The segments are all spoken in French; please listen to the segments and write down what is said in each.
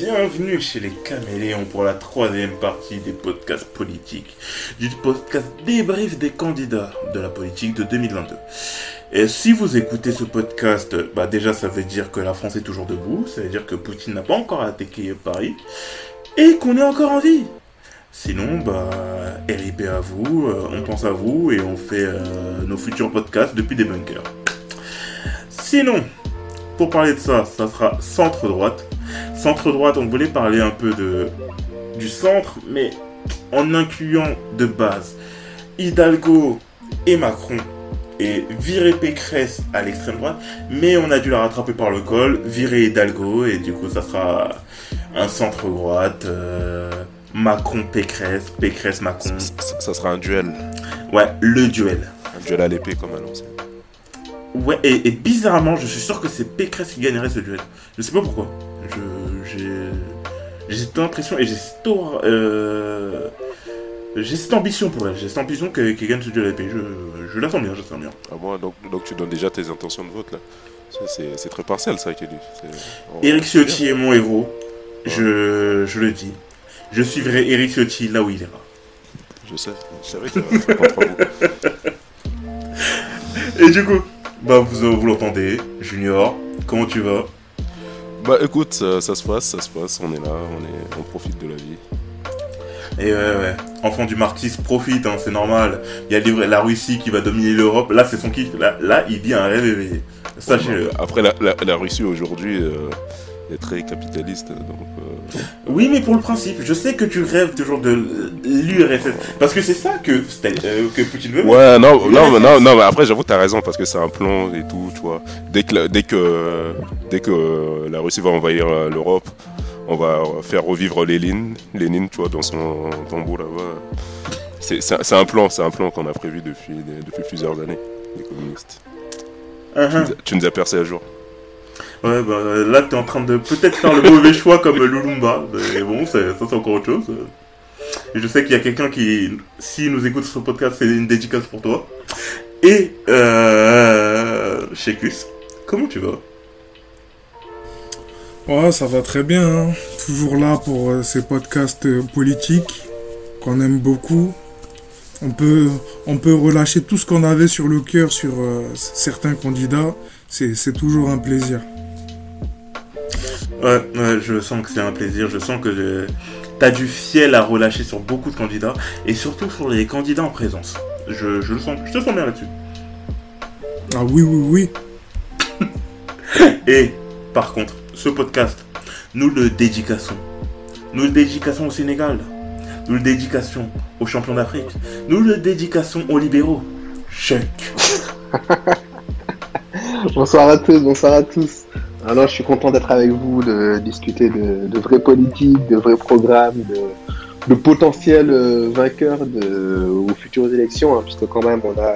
bienvenue chez les Caméléons pour la troisième partie des podcasts politiques, du podcast débrief des candidats de la politique de 2022. Et si vous écoutez ce podcast, bah déjà ça veut dire que la France est toujours debout, ça veut dire que Poutine n'a pas encore attaqué Paris, et qu'on est encore en vie. Sinon, bah, RIP à vous, euh, on pense à vous et on fait euh, nos futurs podcasts depuis des bunkers. Sinon, pour parler de ça, ça sera centre-droite. Centre-droite, on voulait parler un peu de, du centre, mais en incluant de base Hidalgo et Macron et virer Pécresse à l'extrême droite, mais on a dû la rattraper par le col, virer Hidalgo, et du coup ça sera un centre-droite, euh, Macron-Pécresse, Pécresse-Macron. Ça, ça sera un duel. Ouais, le duel. Un duel à l'épée comme annoncé. Ouais, et, et bizarrement, je suis sûr que c'est Pécresse qui gagnerait ce duel. Je sais pas pourquoi. J'ai, cette impression et j'ai cette, euh, j'ai cette ambition pour elle. J'ai cette ambition qu'elle gagne ce duel à. Je, je la sens bien, sens bien. Ah, moi, donc, donc tu donnes déjà tes intentions de vote là. C'est- très partiel ça, Kelly. Eric Ciotti est mon héros. Je, je le dis. Je suivrai Eric Ciotti là où il ira. Je sais, je savais qu'il y. Et du coup, bah vous, vous l'entendez, Junior, comment tu vas? Bah écoute, ça, ça se passe, ça se passe, on est là, on, est, on profite de la vie. Et ouais, ouais, enfant du marxisme, profite, hein, c'est normal. Il y a la Russie qui va dominer l'Europe. Là, c'est son kiff. Là, là, il vit un rêve éveillé. Sachez-le. Après, la, la, la Russie aujourd'hui euh, est très capitaliste, donc euh, Oui, mais pour le principe, je sais que tu rêves toujours de l'URSS. Parce que c'est ça que, euh, que Poutine veut. Ouais, non, non, non, non, mais après, j'avoue, t'as raison, parce que c'est un plan et tout, tu vois. Dès que, la- dès que, dès que euh, la Russie va envahir euh, l'Europe, on va faire revivre Lénine, Lénine, tu vois, dans son tombeau là-bas. C'est un- plan, c'est un plan qu'on a prévu depuis, plusieurs années, les communistes. Tu Uh-huh. nous as- Tu nous as percé à jour. Ouais, bah là, t'es en train de peut-être faire le mauvais choix comme Lulumba. Mais bon, ça, c'est encore autre chose. Je sais qu'il y a quelqu'un qui, s'il nous écoute sur ce podcast, c'est une dédicace pour toi. Et, euh, Shekus, comment tu vas? Ouais, ça va très bien. hein. Toujours là pour euh, ces podcasts euh, politiques qu'on aime beaucoup. On peut, on peut relâcher tout ce qu'on avait sur le cœur sur euh, certains candidats. C'est toujours un plaisir. Ouais, ouais, je sens que c'est un plaisir. Je sens que euh, t'as du fiel à relâcher sur beaucoup de candidats. Et surtout sur les candidats en présence. Je, je le sens, je te sens bien là-dessus. Ah oui, oui, oui. Et, par contre, ce podcast, nous le dédicassons. Nous le dédicassons au Sénégal. Nous le dédicassons aux champions d'Afrique. Nous le dédicassons aux libéraux. Chuck. Bonsoir à tous, bonsoir à tous. Alors, je suis content d'être avec vous, de discuter de, de vraies politiques, de vrais programmes, de, de potentiels euh, vainqueurs de, aux futures élections, hein, puisque quand même, on a,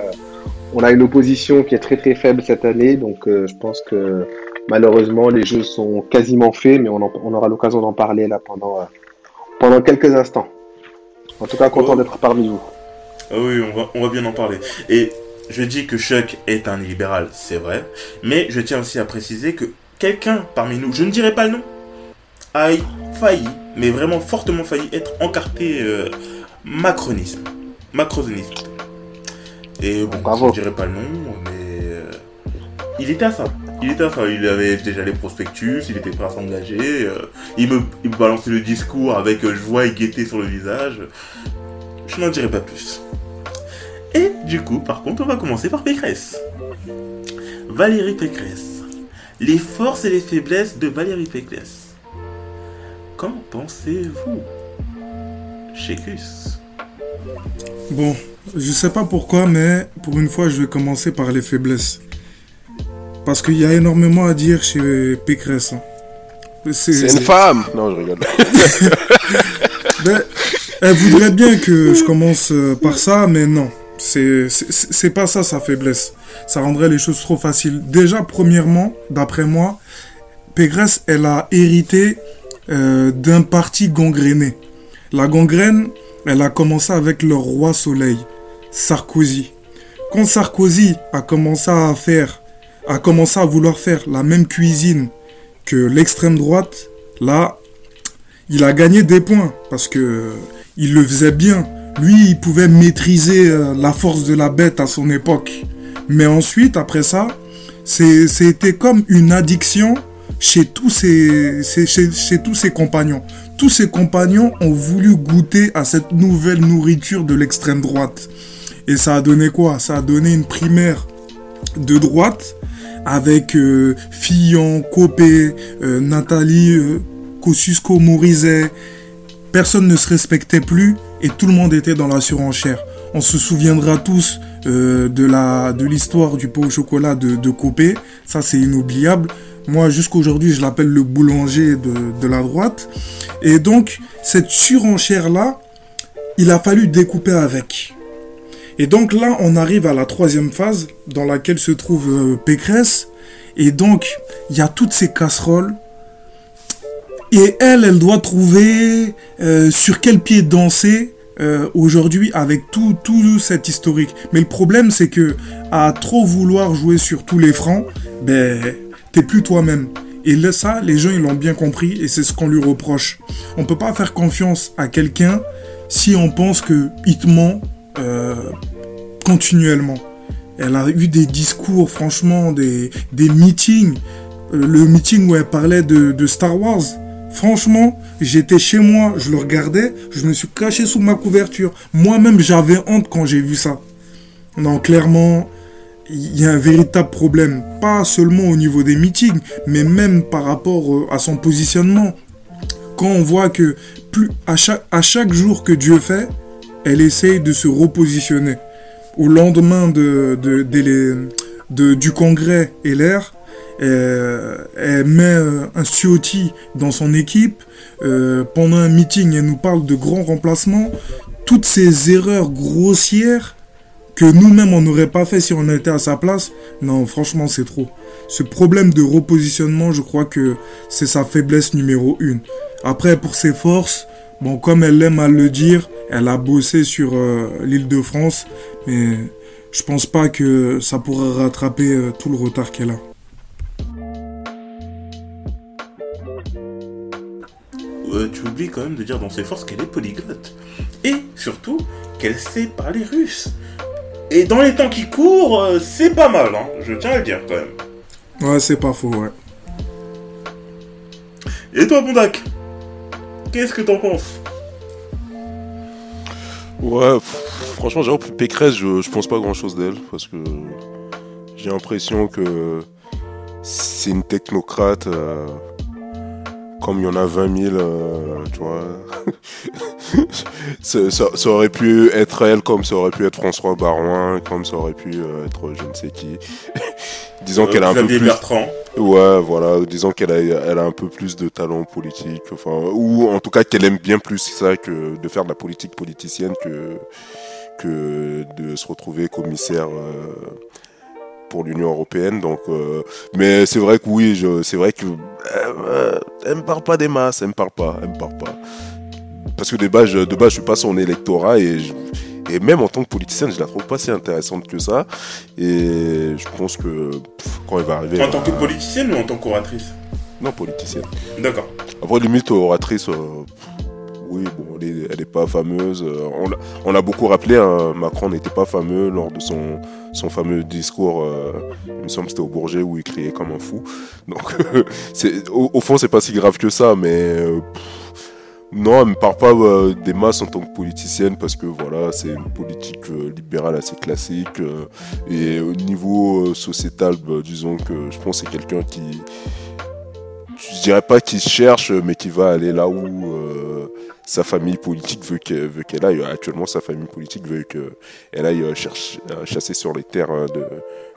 on a une opposition qui est très très faible cette année, donc euh, je pense que malheureusement, les jeux sont quasiment faits, mais on, en- on aura l'occasion d'en parler là pendant, euh, pendant quelques instants. En tout cas, content Oh. d'être parmi vous. Ah oui, on va, on va bien en parler. Et je dis que Chuck est un libéral, c'est vrai. Mais je tiens aussi à préciser que quelqu'un parmi nous, je ne dirai pas le nom, a failli, mais vraiment fortement failli, être encarté euh, macronisme. Macronisme. Et bon, Bravo. je ne dirai pas le nom, mais euh, il était à ça. Il était à ça. Il avait déjà les prospectus, il était prêt à s'engager. euh, il, me, il me balançait le discours avec joie et gaieté sur le visage. Je n'en dirai pas plus. Et du coup, par contre, on va commencer par Pécresse. Valérie Pécresse. Les forces et les faiblesses de Valérie Pécresse. Qu'en pensez-vous Chécus? Bon, je sais pas pourquoi, mais pour une fois, je vais commencer par les faiblesses. Parce qu'il y a énormément à dire chez Pécresse. hein. C'est une femme Non, je rigole. Ben, elle voudrait bien que je commence euh, par ça, mais non. C'est pas ça sa faiblesse. Ça rendrait les choses trop faciles. Déjà, premièrement, d'après moi, Pégresse, elle a hérité euh, d'un parti gangréné. La gangrène, elle a commencé avec le roi soleil, Sarkozy. Quand Sarkozy a commencé à faire, a commencé à vouloir faire la même cuisine que l'extrême droite, là, il a gagné des points parce que euh, il le faisait bien. Lui, il pouvait maîtriser euh, la force de la bête à son époque. Mais ensuite, après ça, c'était comme une addiction chez tous ses, chez, tous compagnons. Tous ses compagnons ont voulu goûter à cette nouvelle nourriture de l'extrême droite. Et ça a donné quoi? Ça a donné une primaire de droite avec euh, Fillon, Copé, euh, Nathalie euh, Kosciusko-Morizet. Personne ne se respectait plus et tout le monde était dans la surenchère. On se souviendra tous euh, de la de l'histoire du pot au chocolat de, de Copé. Ça, c'est inoubliable. Moi, jusqu'aujourd'hui, je l'appelle le boulanger de, de la droite. Et donc, cette surenchère-là, il a fallu découper avec. Et donc là, on arrive à la troisième phase dans laquelle se trouve euh, Pécresse. Et donc, il y a toutes ces casseroles. Et elle, elle doit trouver euh, sur quel pied danser euh, aujourd'hui avec tout, tout cet historique. Mais le problème, c'est que à trop vouloir jouer sur tous les fronts, ben, t'es plus toi-même. Et là, ça, les gens, ils l'ont bien compris et c'est ce qu'on lui reproche. On peut pas faire confiance à quelqu'un si on pense que il te ment euh, continuellement. Elle a eu des discours, franchement, des, des meetings. Euh, le meeting où elle parlait de, de Star Wars. Franchement, j'étais chez moi, je le regardais, je me suis caché sous ma couverture. Moi-même, j'avais honte quand j'ai vu ça. Non, clairement, il y a un véritable problème. Pas seulement au niveau des meetings, mais même par rapport euh, à son positionnement. Quand on voit que à chaque, jour que Dieu fait, elle essaye de se repositionner. Au lendemain de, de, de- de- du congrès LR, elle met euh, un Ciotti dans son équipe. Euh, pendant un meeting, elle nous parle de grands remplacements. Toutes ces erreurs grossières que nous-mêmes on n'aurait pas fait si on était à sa place. Non, franchement, c'est trop. Ce problème de repositionnement, je crois que c'est sa faiblesse numéro une. Après, pour ses forces, bon, comme elle aime à le dire, elle a bossé sur euh, l'île de France, mais je pense pas que ça pourra rattraper euh, tout le retard qu'elle a. Euh, tu oublies quand même de dire dans ses forces qu'elle est polyglotte. Et surtout, qu'elle sait parler russe. Et dans les temps qui courent, euh, c'est pas mal, hein. je tiens à le dire quand même. Ouais, c'est pas faux, ouais. Et toi, Bondac Qu'est-ce que t'en penses? Ouais, pff, franchement, j'avoue, Pécresse, je, je pense pas grand chose d'elle parce que j'ai l'impression que c'est une technocrate euh, comme il y en a 20 000, euh, tu vois. ça, ça- ça aurait pu être elle comme ça aurait pu être François Barouin, comme ça aurait pu euh, être je ne sais qui. Disons Euh, qu'elle a un peu plus. Bertrand. Ouais, voilà, disons qu'elle a, elle a un peu plus de talent politique, enfin, ou en tout cas qu'elle aime bien plus ça que de faire de la politique politicienne que, que de se retrouver commissaire euh, pour l'Union Européenne. Donc, euh, mais c'est vrai que oui, c'est vrai que euh, elle me parle pas des masses, elle me parle pas, elle me parle pas. Parce que de base, je, de base, je suis pas son électorat et je- et même en tant que politicienne, je la trouve pas si intéressante que ça. Et je pense que pff, quand elle va arriver. En tant que à- politicienne ou en tant qu'oratrice? Non, politicienne. D'accord. Après, limite, oratrice, euh, pff, oui, bon, elle est, elle est pas fameuse. euh, on l'a- beaucoup rappelé, hein, Macron n'était pas fameux lors de son, son fameux discours, euh, il me semble que c'était au Bourget, où il criait comme un fou. Donc, au, au fond, c'est pas si grave que ça, mais... euh, non, elle me parle pas des masses en tant que politicienne parce que voilà, c'est une politique libérale assez classique. et au niveau sociétal, bah, disons que je pense que c'est quelqu'un qui, je dirais pas qu'il cherche, mais qui va aller là où sa famille politique veut qu'elle aille. Actuellement, sa famille politique veut qu'elle aille euh, cherche- euh, chasser sur les terres euh, de,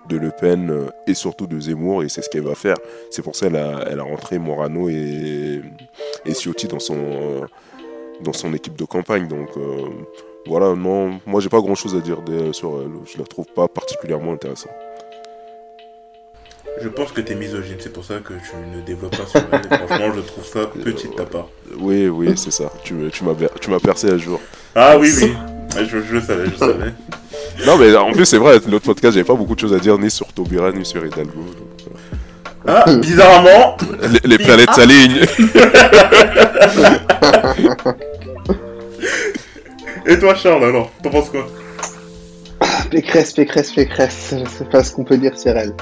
de Le Pen euh, et surtout de Zemmour, et c'est ce qu'elle va faire. C'est pour ça qu'elle a, elle a rentré Morano et, et Ciotti dans son, dans son équipe de campagne. Donc voilà, non, moi j'ai pas grand chose à dire sur elle. Je la trouve pas particulièrement intéressante. Je pense que t'es misogyne, c'est pour ça que tu ne développes pas sur elle. Franchement, je trouve ça petit de ta part. Oui, oui, c'est ça. Tu, me- tu m'as ber- tu m'as percé à jour. Ah oui, oui. Ah, Je, je le savais, je le savais. Non, mais en plus, c'est vrai, l'autre podcast, j'avais pas beaucoup de choses à dire ni sur Taubira ni sur Hidalgo. donc, Ah, bizarrement, euh, les, les planètes s'alignent. Et toi, Charles, alors, t'en penses quoi? Pécresse, Pécresse, Pécresse. Je sais pas ce qu'on peut dire sur elle.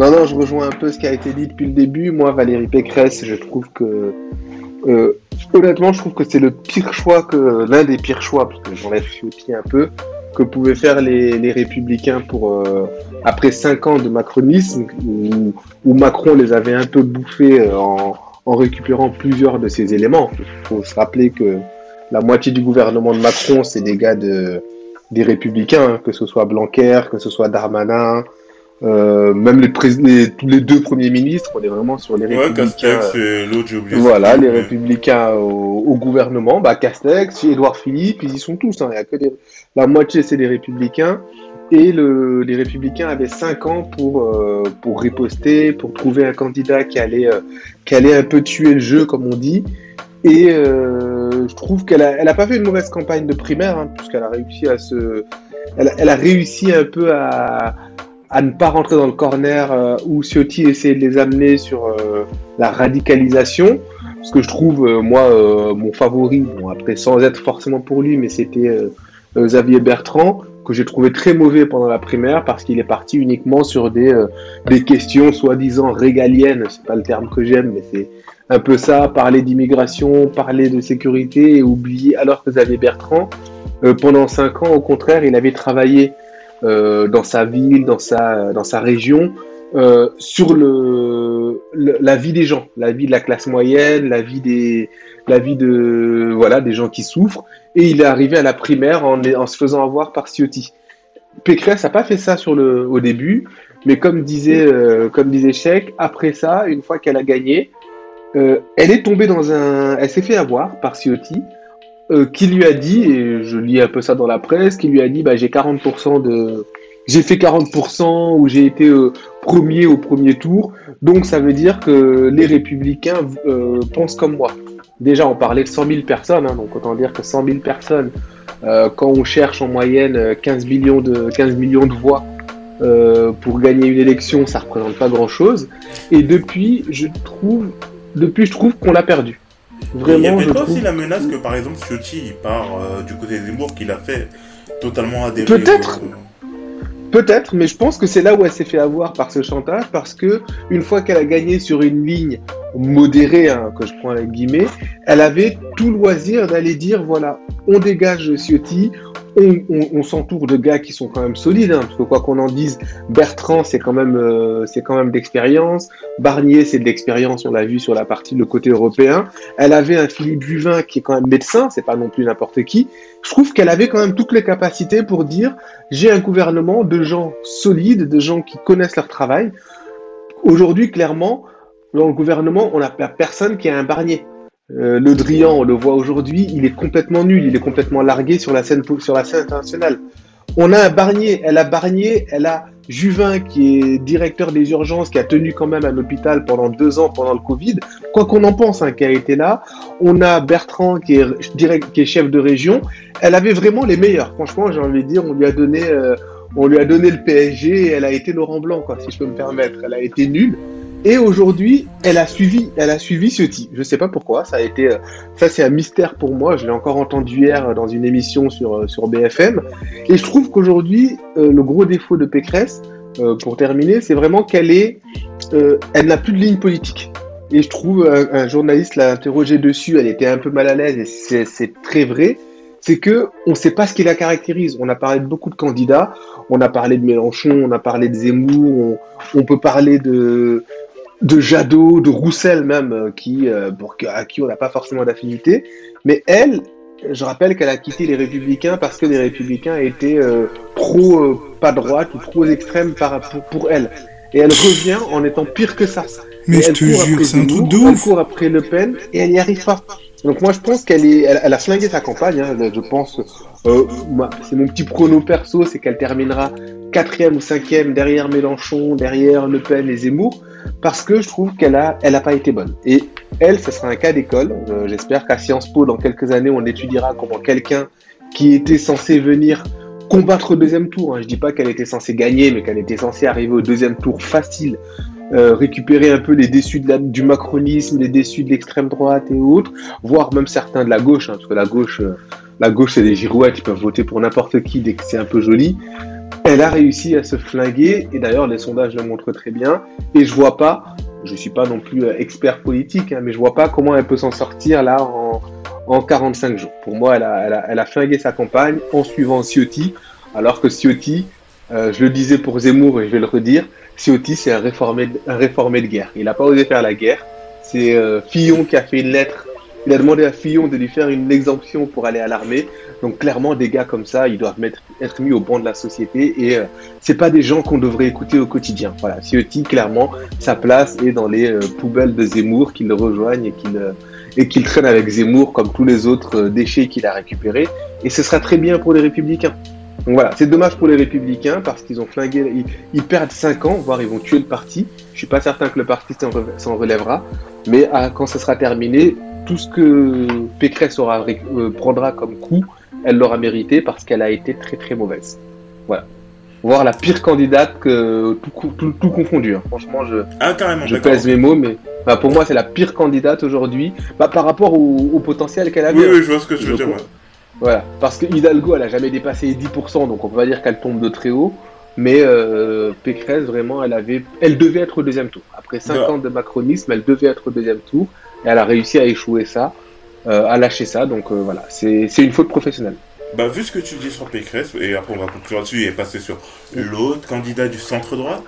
Non, non, je rejoins un peu ce qui a été dit depuis le début. Moi, Valérie Pécresse, je trouve que. euh, honnêtement, je trouve que c'est le pire choix que. L'un des pires choix, parce que j'enlève Ciotti un peu, que pouvaient faire les, les Républicains pour. euh, après cinq ans de macronisme, où, Macron les avait un peu bouffés euh, en, récupérant plusieurs de ses éléments. Il faut se rappeler que la moitié du gouvernement de Macron, c'est des gars de des républicains, hein, que ce soit Blanquer, que ce soit Darmanin, euh, même les, les- tous les deux premiers ministres, on est vraiment sur les Ouais, républicains. Castex et l'autre, j'ai oublié. Voilà, les mais- républicains au, au gouvernement, bah Castex, Édouard Philippe, ils y sont tous. Hein, il y a que des- la moitié c'est des républicains. Et le, les républicains avaient cinq ans pour, euh, pour riposter, pour trouver un candidat qui allait, euh, qui allait un peu tuer le jeu, comme on dit. Et euh, je trouve qu'elle a, elle a pas fait une mauvaise campagne de primaire, hein, puisqu'elle a réussi à se, elle a réussi un peu à, à ne pas rentrer dans le corner euh, où Ciotti essayait de les amener sur euh, la radicalisation. Parce que je trouve, euh, moi, euh, mon favori, bon, après sans être forcément pour lui, mais c'était euh, Xavier Bertrand, que j'ai trouvé très mauvais pendant la primaire parce qu'il est parti uniquement sur des, des questions soi-disant régaliennes, c'est pas le terme que j'aime, mais c'est un peu ça, parler d'immigration, parler de sécurité et oublier, alors que Xavier Bertrand, pendant cinq ans, au contraire, il avait travaillé dans sa ville, dans sa, dans sa région, euh, sur le, la vie des gens, la vie de la classe moyenne, la vie des, la vie de, voilà, des gens qui souffrent. Et il est arrivé à la primaire en, en se faisant avoir par Ciotti. Pécresse n'a pas fait ça sur le, au début, mais comme disait, euh, comme disait Cheikh, après ça, une fois qu'elle a gagné, euh, elle est tombée dans un, elle s'est fait avoir par Ciotti, euh, qui lui a dit, et je lis un peu ça dans la presse, qui lui a dit, bah j'ai 40% de, j'ai fait 40% ou j'ai été euh, premier au premier tour, donc ça veut dire que les républicains euh, pensent comme moi. Déjà, on parlait de 100 000 personnes, hein, donc autant dire que 100 000 personnes, euh, quand on cherche en moyenne euh, 15 millions de, 15 millions de voix euh, pour gagner une élection, ça représente pas grand-chose. Et depuis, je trouve, depuis, je trouve qu'on l'a perdu. Il y Vraiment, avait pas trouve. aussi la menace que, par exemple, Ciotti, il part euh, du côté de Zemmour, qu'il a fait totalement adhérer. Peut-être. Peut-être, mais je pense que c'est là où elle s'est fait avoir par ce chantage, parce que une fois qu'elle a gagné sur une ligne modérée, hein, que je prends avec guillemets, elle avait tout loisir d'aller dire voilà, on dégage Ciotti, on, s'entoure de gars qui sont quand même solides, hein, parce que quoi qu'on en dise, Bertrand c'est quand même euh, c'est quand même d'expérience, Barnier c'est de l'expérience, on l'a vu sur la partie le côté européen. Elle avait un Philippe Juvin qui est quand même médecin, c'est pas non plus n'importe qui. Je trouve qu'elle avait quand même toutes les capacités pour dire j'ai un gouvernement de gens solides, de gens qui connaissent leur travail. Aujourd'hui, clairement, dans le gouvernement, on n'a personne qui a un Barnier. Euh, le Drian, on le voit aujourd'hui, il est complètement nul, il est complètement largué sur la scène sur la scène internationale. On a un Barnier, elle a Barnier, elle a Juvin qui est directeur des urgences, qui a tenu quand même un hôpital pendant deux ans pendant le Covid. Quoi qu'on en pense, hein, qui a été là. On a Bertrand qui est direct, qui est chef de région. Elle avait vraiment les meilleurs. Franchement, j'ai envie de dire, on lui a donné, euh, on lui a donné le PSG. Elle a été Laurent Blanc, quoi, si je peux me permettre. Elle a été nulle. Et aujourd'hui, elle a suivi, elle a suivi Ciotti. Je sais pas pourquoi. Ça a été, euh, ça c'est un mystère pour moi. Je l'ai encore entendu hier dans une émission sur euh, sur BFM. Et je trouve qu'aujourd'hui, euh, le gros défaut de Pécresse, euh, pour terminer, c'est vraiment qu'elle est, euh, elle n'a plus de ligne politique. Et je trouve un, journaliste l'a interrogé dessus. Elle était un peu mal à l'aise et c'est très vrai. C'est que on ne sait pas ce qui la caractérise. On a parlé de beaucoup de candidats. On a parlé de Mélenchon, on a parlé de Zemmour, on peut parler de de Jadot, de Roussel même, euh, qui, euh, pour, à qui on n'a pas forcément d'affinité. Mais elle, je rappelle qu'elle a quitté les Républicains parce que les Républicains étaient euh, trop euh, pas droite ou trop extrêmes par, pour, pour elle. Et elle revient en étant pire que ça. Mais Et je elle te jure, c'est un truc Elle court après Le Pen et elle n'y arrive pas. Donc moi je pense qu'elle est, elle, a flingué sa campagne. hein. Je pense, euh, c'est mon petit prono perso, c'est qu'elle terminera quatrième ou cinquième derrière Mélenchon, derrière Le Pen et Zemmour, parce que je trouve qu'elle a, elle a pas été bonne. Et elle, ce sera un cas d'école. Euh, J'espère qu'à Sciences Po, dans quelques années, on étudiera comment quelqu'un qui était censé venir combattre au deuxième tour. Hein. Je dis pas qu'elle était censée gagner, mais qu'elle était censée arriver au deuxième tour facile, euh, récupérer un peu les déçus de la- du macronisme, les déçus de l'extrême droite et autres, voire même certains de la gauche, hein, parce que la gauche, euh, la gauche c'est des girouettes, ils peuvent voter pour n'importe qui dès que c'est un peu joli. Elle a réussi à se flinguer, et d'ailleurs les sondages le montrent très bien, et je vois pas, je suis pas non plus euh, expert politique, hein, mais je vois pas comment elle peut s'en sortir là en, en 45 jours. Pour moi, elle a, elle, a, elle a flingué sa campagne en suivant Ciotti, alors que Ciotti, euh, je le disais pour Zemmour et je vais le redire, Ciotti c'est un réformé, un réformé de guerre. Il n'a pas osé faire la guerre. C'est euh, Fillon qui a fait une lettre. Il a demandé à Fillon de lui faire une exemption pour aller à l'armée. Donc clairement, des gars comme ça, ils doivent être mis au banc de la société et euh, c'est pas des gens qu'on devrait écouter au quotidien. Voilà, Ciotti, clairement, sa place est dans les euh, poubelles de Zemmour qui le rejoignent et qu'il euh, et qu'il traîne avec Zemmour comme tous les autres déchets qu'il a récupérés. Et ce sera très bien pour les Républicains. Donc voilà, c'est dommage pour les Républicains parce qu'ils ont flingué, ils, ils perdent 5 ans, voire ils vont tuer le parti. Je suis pas certain que le parti s'en re- s'en relèvera, mais ah, quand ce sera terminé, tout ce que Pécresse aura, euh, prendra comme coup, elle l'aura mérité parce qu'elle a été très très mauvaise. Voilà. Voire la pire candidate que tout, tout, tout confondu. hein. Franchement, je, Ah, je pèse mes mots, mais bah, pour moi, c'est la pire candidate aujourd'hui bah, par rapport au, au potentiel qu'elle avait. Oui, hein. oui, je vois ce que tu veux Je dire. crois. ouais. Voilà, parce que Hidalgo, elle a jamais dépassé les 10%, donc on peut pas dire qu'elle tombe de très haut. Mais euh, Pécresse, vraiment, elle avait, elle devait être au deuxième tour. Après 5 Ouais. ans de macronisme, elle devait être au deuxième tour. Et elle a réussi à échouer ça, euh, à lâcher ça. Donc euh, voilà, c'est une faute professionnelle. Bah, vu ce que tu dis sur Pécresse, et après on va conclure là-dessus et passer sur l'autre candidat du centre-droite,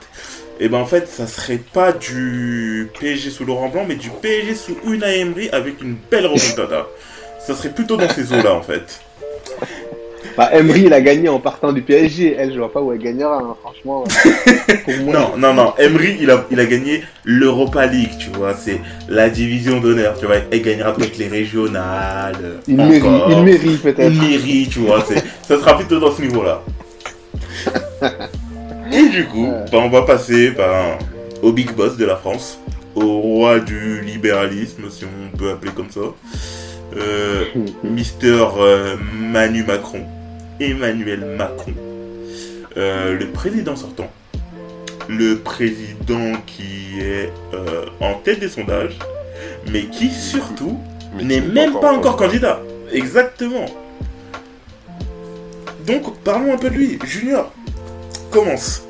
et ben en fait, ça serait pas du PSG sous Laurent Blanc, mais du PSG sous Unai Emery avec une belle remontada. ça serait plutôt dans ces eaux-là, en fait. Bah, Emery, il a gagné en partant du PSG. Elle, je vois pas où elle gagnera, hein, franchement. euh, pour moi. Non, non, non, Emery, il a, il a gagné l'Europa League, tu vois, c'est la division d'honneur, tu vois, elle gagnera peut-être les régionales, Il mérite, il mérite peut-être. Une mairie, tu vois, ça sera plutôt dans ce niveau-là. Et du coup, bah, on va passer bah, au big boss de la France, au roi du libéralisme, si on peut appeler comme ça, euh, Mister euh, Manu Macron, Emmanuel Macron, euh, le président sortant, le président qui est euh, en tête des sondages, mais qui surtout Mais n'est même pas encore candidat. Exactement. Donc, parlons un peu de lui. Junior, commence.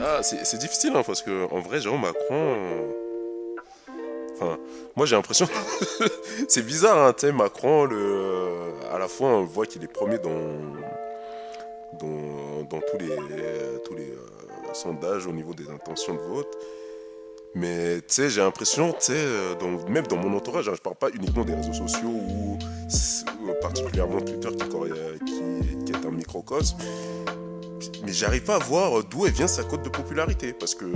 Ah, c'est c'est difficile hein, parce que en vrai, Jean Macron. Euh, moi j'ai l'impression. c'est bizarre, hein, tu sais, Macron, le... à la fois on voit qu'il est premier dans, dans, tous les, tous les euh, sondages au niveau des intentions de vote. Mais tu sais, j'ai l'impression, tu sais, euh, même dans mon entourage, hein, je parle pas uniquement des réseaux sociaux ou euh, particulièrement Twitter qui, euh, qui, est un microcosme, mais j'arrive pas à voir d'où vient sa cote de popularité parce que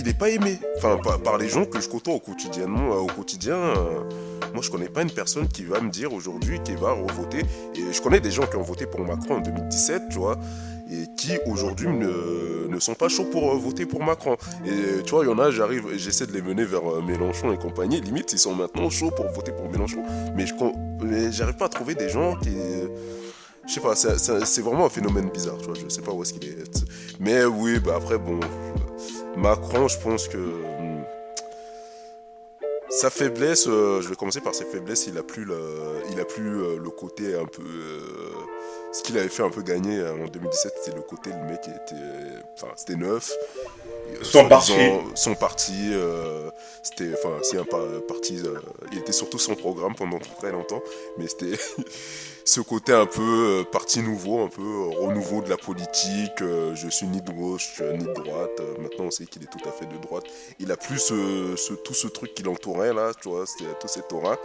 il est pas aimé. Enfin par, les gens que je côtoie au quotidiennement au quotidien euh, moi je connais pas une personne qui va me dire aujourd'hui qui va revoter. Et je connais des gens qui ont voté pour Macron en 2017 tu vois et qui aujourd'hui ne, sont pas chauds pour euh, voter pour Macron. Et tu vois il y en a j'arrive j'essaie de les mener vers euh, Mélenchon et compagnie. Limite ils sont maintenant chauds pour voter pour Mélenchon. Mais je j'arrive pas à trouver des gens qui je sais pas, c'est vraiment un phénomène bizarre, tu vois, je sais pas où est-ce qu'il est. Mais oui, bah après, bon, Macron, je pense que hmm, sa faiblesse, euh, je vais commencer par ses faiblesses, il a plus il a plus euh, le côté un peu. Euh, ce qu'il avait fait un peu gagner euh, en 2017, c'était le côté, le mec était. Enfin, c'était neuf. Euh, Son parti. Son parti, euh, c'était. Enfin, si un par- parti. euh, il était surtout son programme pendant très longtemps, mais c'était. ce côté un peu euh, parti nouveau, un peu euh, renouveau de la politique. euh, je suis ni de gauche euh, ni de droite. euh, maintenant, on sait qu'il est tout à fait de droite. Il a plus ce- tout ce truc qui l'entourait là, tu vois, c'était tout cet aura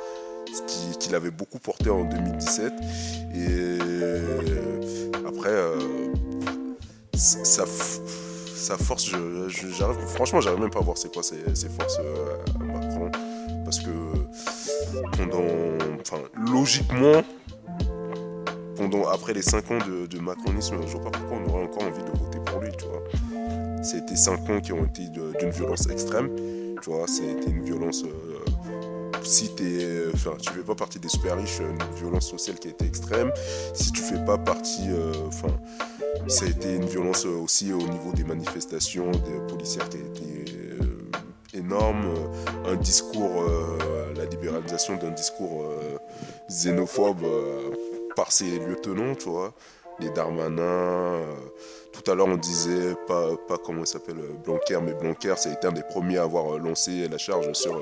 ce qui- qu'il avait beaucoup porté en 2017. Et après, euh, c- ça, f- sa force, je, j'arrive, franchement, j'arrive même pas à voir c'est quoi ses, forces euh, à Macron. Parce que pendant. Enfin, logiquement, pendant, après les 5 ans de, macronisme, je vois pas pourquoi on aurait encore envie de voter pour lui, tu vois. C'était 5 ans qui ont été d'une violence extrême, tu vois, c'était une violence. euh, si t'es, enfin, tu fais pas partie des super riches, une violence sociale qui a été extrême. Si tu fais pas partie, euh, enfin, ça a été une violence euh, aussi au niveau des manifestations des policières qui a été euh, énorme. Euh, Un discours, euh, la libéralisation d'un discours euh, xénophobe euh, par ses lieutenants, tu vois, les Darmanin. Tout à l'heure, on disait pas, pas comment il s'appelle euh, Blanquer, mais Blanquer, ça a été un des premiers à avoir euh, lancé la charge sur, euh,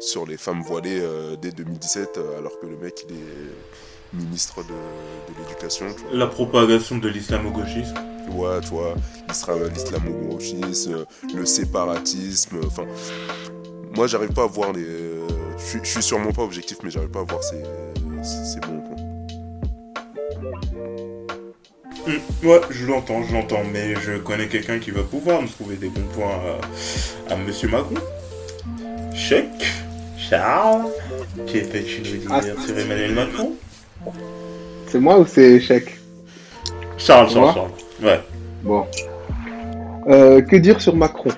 sur les femmes voilées dès 2017, euh, alors que le mec, il est ministre de, de l'éducation. La propagation de l'islamo-gauchisme. Ouais, tu vois, l'islamo-gauchisme, le séparatisme, enfin... Moi, j'arrive pas à voir les... Je suis- sûrement pas objectif, mais j'arrive pas à voir ces, ces bons points. Hum, Ouais, je l'entends, je l'entends, mais je connais quelqu'un qui va pouvoir me trouver des bons points à, à Monsieur Macron. Chèque, Charles, qui était une Ah. dire? Sur Emmanuel Macron C'est moi ou c'est échec Charles, Charles, Charles. Ouais. Bon. Euh, que dire sur Macron?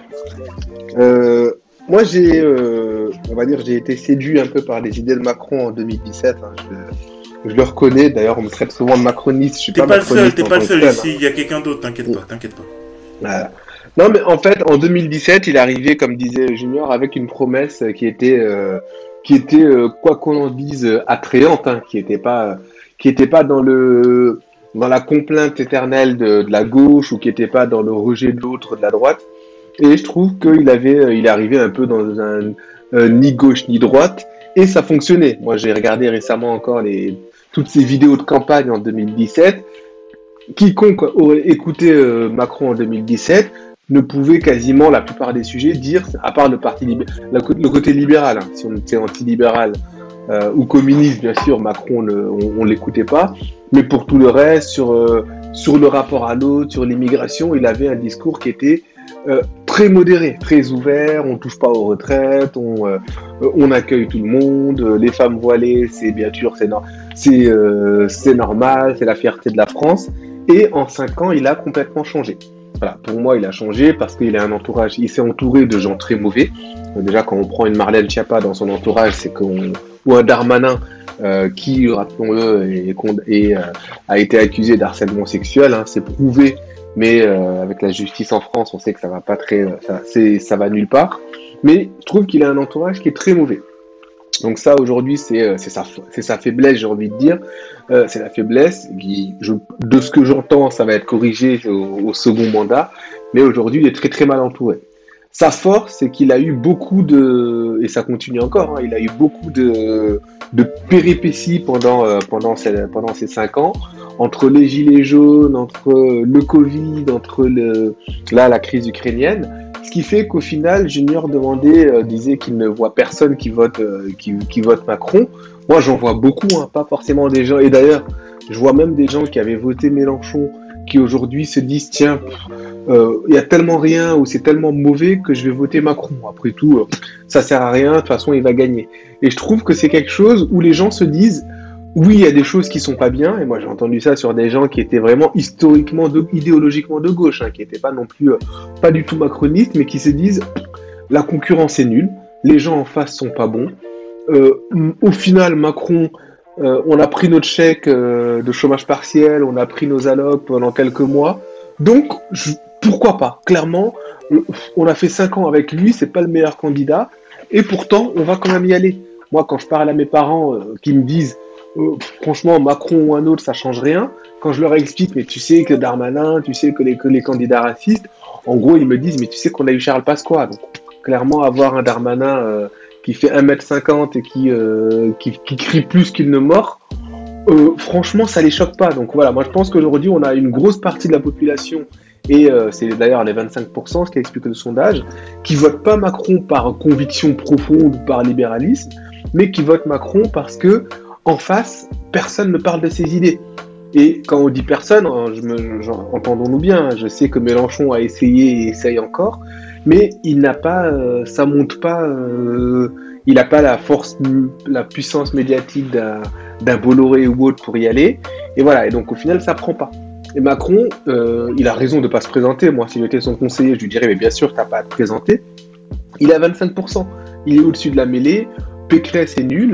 Euh, Moi, j'ai, euh, on va dire, j'ai été séduit un peu par les idées de Macron en 2017. hein, je, je le reconnais. D'ailleurs, on me traite souvent de macroniste. Je suis pas, pas, le seul, t'es pas le seul ici, il y a quelqu'un d'autre, t'inquiète pas, t'inquiète pas. Voilà. Non, mais en fait, en 2017, il est arrivé, comme disait Junior, avec une promesse qui était, euh, qui était euh, quoi qu'on en dise, euh, attrayante, hein, qui était pas, qui était pas dans le, dans la complainte éternelle de, de la gauche ou qui était pas dans le rejet de l'autre de la droite. Et je trouve qu'il avait, il arrivé un peu dans un euh, ni gauche ni droite, et ça fonctionnait. Moi, j'ai regardé récemment encore les toutes ces vidéos de campagne en 2017 quiconque aurait écouté euh, Macron en 2017 ne pouvait quasiment la plupart des sujets dire, à part le côté libéral, hein, si on était anti-libéral euh, ou communiste, bien sûr, Macron, ne- on, on l'écoutait pas, mais pour tout le reste, euh, sur le rapport à l'autre, sur l'immigration, il avait un discours qui était euh, très modéré, très ouvert. On touche pas aux retraites, on euh, accueille tout le monde, euh, les femmes voilées, c'est bien sûr, c'est no- c'est c'est normal, c'est la fierté de la France. Et en cinq ans, il a complètement changé. Voilà, pour moi, il a changé parce qu'il a un entourage. Il s'est entouré de gens très mauvais. Déjà, quand on prend une Marlène Schiappa dans son entourage, c'est qu'on ou un Darmanin qui, rappelons-le, a été accusé d'harcèlement sexuel. Hein, c'est prouvé, mais euh, avec la justice en France, on sait que ça va pas très, ça, c'est, ça va nulle part. Mais je trouve qu'il a un entourage qui est très mauvais. Donc ça, aujourd'hui, c'est euh, sa, faiblesse, j'ai envie de dire. Euh, c'est la faiblesse. De ce que j'entends, ça va être corrigé au, second mandat. Mais aujourd'hui, il est très très mal entouré. Sa force, c'est qu'il a eu beaucoup de, et ça continue encore, hein, il a eu beaucoup de, péripéties euh, pendant ces cinq ans, entre les gilets jaunes, entre le Covid, entre le, là, la crise ukrainienne. Ce qui fait qu'au final, Junior demandait, euh, disait qu'il ne voit personne qui vote, euh, qui, vote Macron. Moi, j'en vois beaucoup, hein, pas forcément des gens. Et d'ailleurs, je vois même des gens qui avaient voté Mélenchon, qui aujourd'hui se disent tiens, euh, il y a tellement rien ou c'est tellement mauvais que je vais voter Macron. Après tout, euh, ça sert à rien. De toute façon, il va gagner. Et je trouve que c'est quelque chose où les gens se disent oui, il y a des choses qui sont pas bien. Et moi, j'ai entendu ça sur des gens qui étaient vraiment historiquement, idéologiquement de gauche, hein, qui n'étaient pas non plus, euh, pas du tout macronistes, mais qui se disent la concurrence est nulle, les gens en face sont pas bons. Euh, au final, Macron, euh, on a pris notre chèque de chômage partiel, on a pris nos allocs pendant quelques mois. Donc, pourquoi pas? Clairement, on a fait cinq ans avec lui, c'est pas le meilleur candidat, et pourtant, on va quand même y aller. Moi, quand je parle à mes parents qui me disent, euh, franchement, Macron ou un autre, ça change rien. Quand je leur explique, mais tu sais que Darmanin, tu sais que les, que les candidats racistes, en gros, ils me disent, mais tu sais qu'on a eu Charles Pasqua. Donc, clairement, avoir un Darmanin euh, qui fait 1m50 et qui, euh, qui, qui crie plus qu'il ne mord, franchement, ça les choque pas. Donc voilà, moi je pense qu'aujourd'hui, on a une grosse partie de la population, et c'est d'ailleurs les 25%, ce qui explique le sondage, qui votent pas Macron par conviction profonde ou par libéralisme, mais qui votent Macron parce que en face, personne ne parle de ses idées. Et quand on dit personne, hein, entendons-nous bien, je sais que Mélenchon a essayé et essaye encore, mais il n'a pas, euh, ça monte pas, euh, il n'a pas la force, la puissance médiatique d'un, Bolloré ou autre pour y aller. Et voilà, et donc au final, ça prend pas. Et Macron, euh, il a raison de pas se présenter. Moi, si j'étais son conseiller, je lui dirais, mais bien sûr, t'as pas à te présenter. Il a 25%. Il est au-dessus de la mêlée. Pécresse est nul.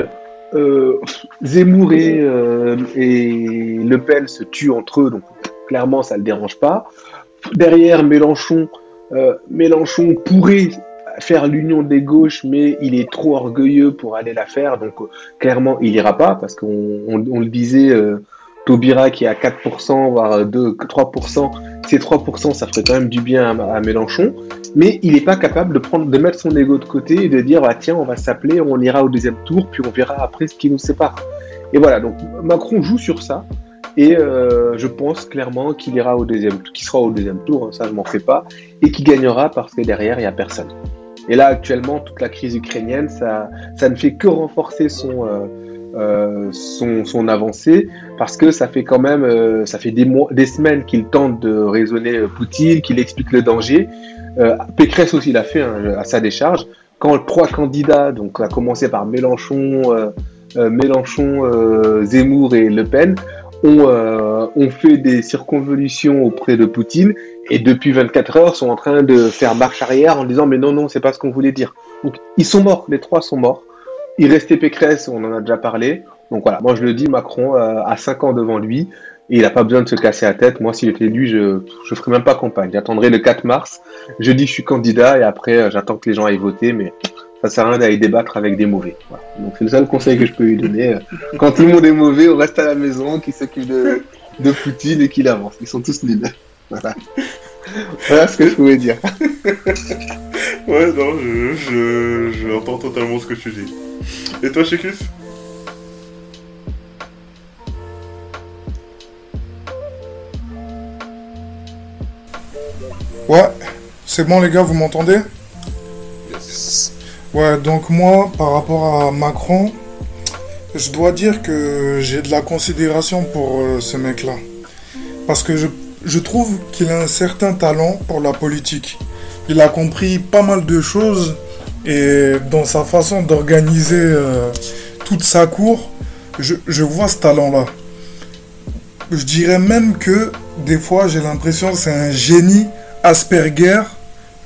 Euh, Zemmour et, euh, et Le Pen se tuent entre eux, donc clairement, ça le dérange pas. Derrière, Mélenchon, euh, Mélenchon pourrait faire l'union des gauches, mais il est trop orgueilleux pour aller la faire, donc euh, clairement, il ira pas, parce qu'on on, on le disait, Taubira qui est à 4%, voire 2, 3%, ces 3%, ça ferait quand même du bien à Mélenchon, mais il n'est pas capable de, prendre, de mettre son ego de côté et de dire, ah, tiens, on va s'appeler, on ira au deuxième tour, puis on verra après ce qui nous sépare. Et voilà, donc Macron joue sur ça, et euh, je pense clairement qu'il ira au deuxième, qu'il sera au deuxième tour, hein, ça je m'en fais pas, et qu'il gagnera parce que derrière il y a personne. Et là actuellement toute la crise ukrainienne, ça, ça ne fait que renforcer son, euh, son, son avancée parce que ça fait quand même, euh, ça fait des mois, des semaines qu'il tente de raisonner euh, Poutine, qu'il explique le danger. Euh, Pécresse aussi l'a fait hein, à sa décharge. Quand trois candidats, donc à commencer par Mélenchon, euh, euh, Mélenchon, euh, Zemmour et Le Pen, ont, euh, ont fait des circonvolutions auprès de Poutine et depuis 24 heures sont en train de faire marche arrière en disant mais non non c'est pas ce qu'on voulait dire. Donc ils sont morts, les trois sont morts. Il restait Pécresse, on en a déjà parlé. Donc voilà, moi je le dis, Macron euh, a 5 ans devant lui et il n'a pas besoin de se casser la tête. Moi s'il était élu, je je ferai même pas campagne. J'attendrai le 4 mars. Je dis que je suis candidat et après euh, j'attends que les gens aillent voter, mais ça sert à rien d'aller débattre avec des mauvais. Donc c'est le seul conseil que je peux lui donner. Quand tout le monde est mauvais, on reste à la maison, qui s'occupe de, de Poutine et qu'il avance. Ils sont tous nuls. Voilà. Voilà ce que je pouvais dire. Ouais, non, je, je, je entends totalement ce que tu dis. Et toi, Chikus Ouais, c'est bon les gars, vous m'entendez? Ouais, donc moi, par rapport à Macron, je dois dire que j'ai de la considération pour euh, ce mec-là. Parce que je, je trouve qu'il a un certain talent pour la politique. Il a compris pas mal de choses et dans sa façon d'organiser euh, toute sa cour, je, vois ce talent-là. Je dirais même que des fois j'ai l'impression que c'est un génie Asperger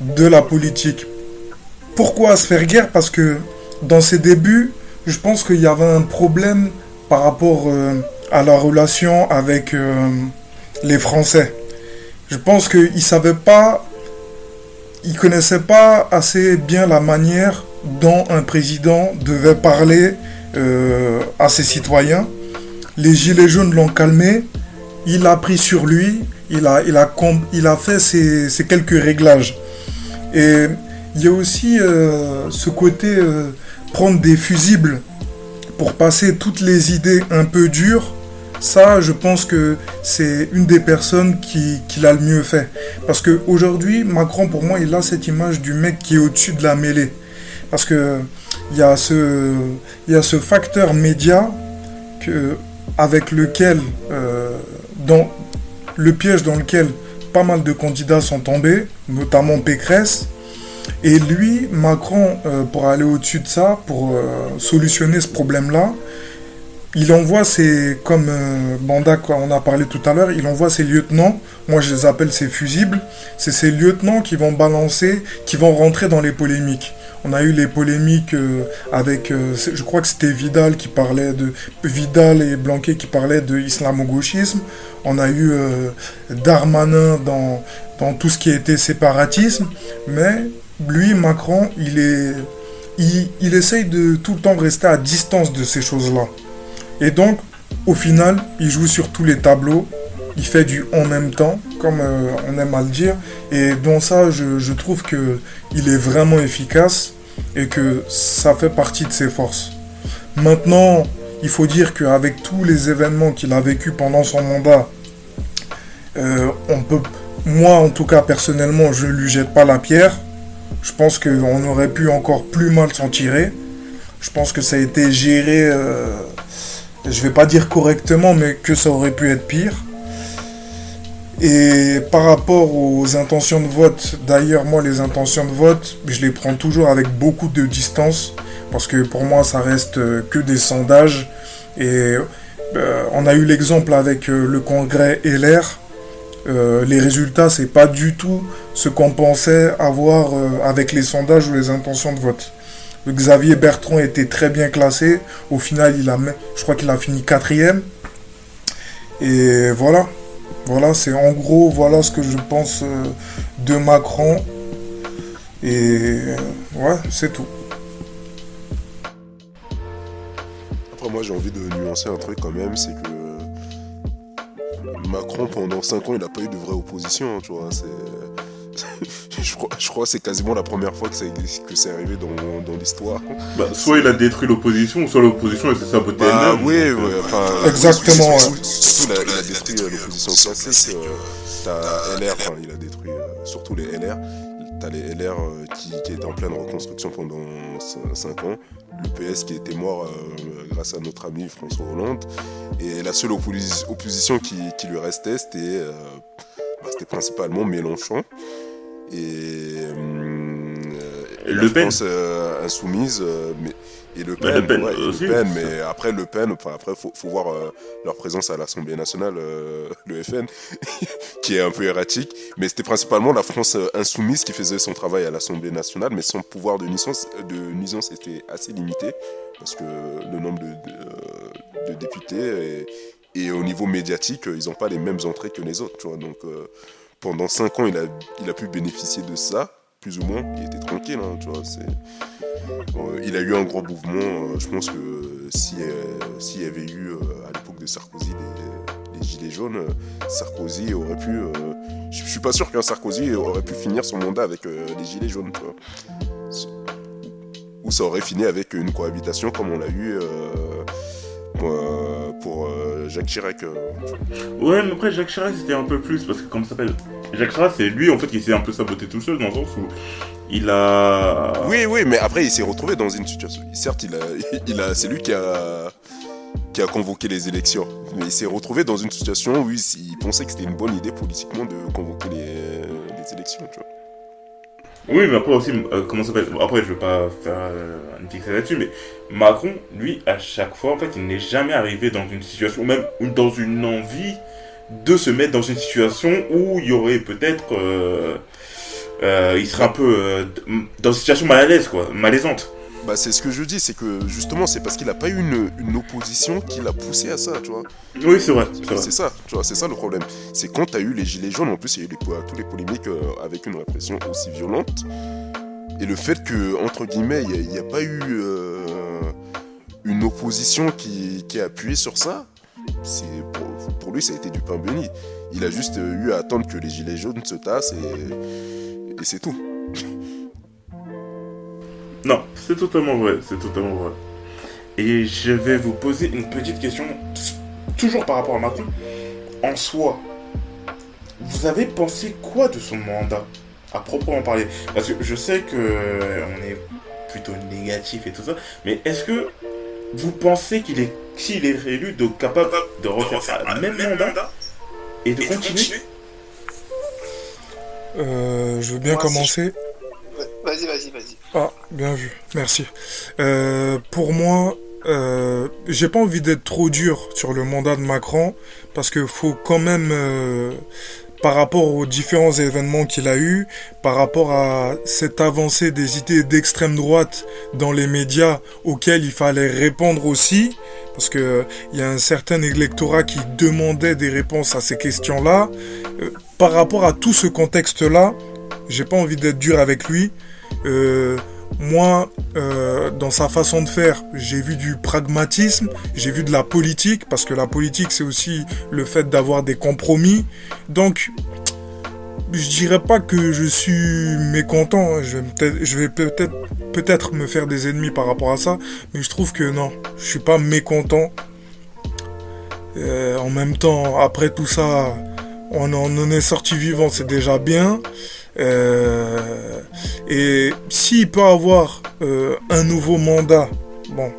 de la politique. Pourquoi Asperger? Parce que dans ses débuts, je pense qu'il y avait un problème par rapport euh, à la relation avec euh, les Français. Je pense qu'il ne savait pas, il connaissait pas assez bien la manière dont un président devait parler euh, à ses citoyens. Les gilets jaunes l'ont calmé, il a pris sur lui, il a, il a, il a fait ses, ses quelques réglages. Et il y a aussi euh, ce côté euh, prendre des fusibles pour passer toutes les idées un peu dures. Ça, je pense que c'est une des personnes qui, l'a le mieux fait. Parce qu'aujourd'hui, Macron, pour moi, il a cette image du mec qui est au-dessus de la mêlée. Parce que il y a ce, facteur média avec lequel, euh, dans le piège dans lequel pas mal de candidats sont tombés, notamment Pécresse. Et lui, Macron, euh, pour aller au-dessus de ça, pour euh, solutionner ce problème-là, il envoie ses, comme euh, Banda, quoi, on a parlé tout à l'heure, il envoie ses lieutenants, moi je les appelle ses fusibles, c'est ces lieutenants qui vont balancer, qui vont rentrer dans les polémiques. On a eu les polémiques euh, avec, euh, je crois que c'était Vidal qui parlait de, Vidal et Blanquet qui parlaient de islamo-gauchisme. On a eu Darmanin dans, dans tout ce qui était séparatisme. Mais lui, Macron, il est, il, il essaye de tout le temps rester à distance de ces choses-là. Et donc, au final, il joue sur tous les tableaux. Il fait du en même temps, comme euh, on aime à le dire. Et dans ça, je, je trouve que il est vraiment efficace et que ça fait partie de ses forces. Maintenant, il faut dire qu'avec tous les événements qu'il a vécu pendant son mandat, euh, on peut, moi en tout cas personnellement, je lui jette pas la pierre. Je pense qu'on aurait pu encore plus mal s'en tirer. Je pense que ça a été géré euh, je vais pas dire correctement, mais que ça aurait pu être pire. Et par rapport aux intentions de vote, d'ailleurs moi les intentions de vote, je les prends toujours avec beaucoup de distance, parce que pour moi ça reste euh, que des sondages. Et euh, on a eu l'exemple avec euh, le congrès LR. les résultats, c'est pas du tout ce qu'on pensait avoir avec les sondages ou les intentions de vote. Xavier Bertrand était très bien classé. Au final, il a, je crois qu'il a fini quatrième. Et voilà. Voilà, c'est en gros, voilà ce que je pense euh, de Macron. Et ouais, c'est tout. Après, moi, j'ai envie de nuancer un truc quand même, c'est que Macron, pendant 5 ans, il n'a pas eu de vraie opposition, tu vois. C'est je crois, je crois que c'est quasiment la première fois que, c'est arrivé dans, dans l'histoire. Bah, soit il a détruit l'opposition, soit l'opposition s'est sabotée bah, Oui, oui, enfin. Exactement. Surtout, il, a, détruit euh, l'opposition classique. Euh, t'as LR, enfin, il a détruit euh, surtout les LR. T'as les LR qui, qui, étaient en pleine reconstruction pendant 5 ans. Le PS qui était mort grâce à notre ami François Hollande. Et la seule opposition qui, qui lui restait, c'était bah, principalement Mélenchon et euh, Le Pen. euh, insoumise euh, mais et Le Pen, le Pen, aussi, mais après Le Pen, enfin après faut, faut voir leur présence à l'Assemblée nationale, le FN, qui est un peu erratique, mais c'était principalement la France insoumise qui faisait son travail à l'Assemblée nationale, mais son pouvoir de nuisance, de nuisance était assez limité parce que le nombre de, de, députés et, et, au niveau médiatique, ils n'ont pas les mêmes entrées que les autres, tu vois, donc pendant 5 ans, il a, il a pu bénéficier de ça, plus ou moins. Il était tranquille, hein, tu vois. Euh, il a eu un gros mouvement. Euh, je pense que s'il si y avait eu euh, à l'époque de Sarkozy des, gilets jaunes, Sarkozy aurait pu. je suis pas sûr qu'un Sarkozy aurait pu finir son mandat avec les gilets jaunes. Ou ça aurait fini avec une cohabitation comme on l'a eu pour Jacques Chirac. Euh. Ouais, mais après, Jacques Chirac, c'était un peu plus, parce que, comment ça s'appelle? Jacques Chirac, c'est lui, en fait, qui s'est un peu saboté tout seul, dans le sens où il a. Oui, oui, mais après, il s'est retrouvé dans une situation. Certes, il a, il a, c'est lui qui a, qui a convoqué les élections, mais il s'est retrouvé dans une situation où il, pensait que c'était une bonne idée politiquement de convoquer les, les élections, tu vois. Oui, mais après aussi, euh, comment ça s'appelle? Après, je veux pas faire euh, une fixation là-dessus, mais Macron, lui, à chaque fois, en fait, il n'est jamais arrivé dans une situation, même dans une envie de se mettre dans une situation où il y aurait peut-être. Euh, il serait un peu dans une situation mal à l'aise, quoi, malaisante. Bah, c'est ce que je dis, c'est que justement, c'est parce qu'il n'a pas eu une, une, opposition qui l'a poussé à ça, tu vois. Oui, c'est vrai. C'est ça, tu vois, c'est ça le problème. C'est quand tu as eu les gilets jaunes, en plus, il y a eu les, tous les polémiques euh, avec une répression aussi violente. Et le fait que, entre guillemets, il n'y a, pas eu euh, une opposition qui, qui, a appuyé sur ça, c'est pour, pour, lui, ça a été du pain béni. Il a juste eu à attendre que les gilets jaunes se tassent et, et c'est tout. Non, c'est totalement vrai, c'est totalement vrai. Et je vais vous poser une petite question, toujours par rapport à Macron. En soi, vous avez pensé quoi de son mandat À proprement parler? Parce que je sais que on est plutôt négatif et tout ça, mais est-ce que vous pensez qu'il est, s'il est réélu, de capable de refaire ça, même, mandat et de continuer? euh, Je veux bien commencer. Vas-y, vas-y, vas-y. Ah, bien vu, merci. Euh, pour moi, euh, j'ai pas envie d'être trop dur sur le mandat de Macron parce que faut quand même, euh, par rapport aux différents événements qu'il a eu, par rapport à cette avancée des idées d'extrême droite dans les médias auxquels il fallait répondre aussi, parce que il y a un certain électorat qui demandait des réponses à ces questions-là. Euh, par rapport à tout ce contexte-là, j'ai pas envie d'être dur avec lui. Euh, moi, euh, dans sa façon de faire, j'ai vu du pragmatisme, j'ai vu de la politique, parce que la politique, c'est aussi le fait d'avoir des compromis. Donc, je dirais pas que je suis mécontent. Je vais peut-être peut-être me faire des ennemis par rapport à ça, mais je trouve que non, je suis pas mécontent. Euh, en même temps, après tout ça, on en est sorti vivant, c'est déjà bien. Euh, et s'il peut avoir euh, un nouveau mandat, bon,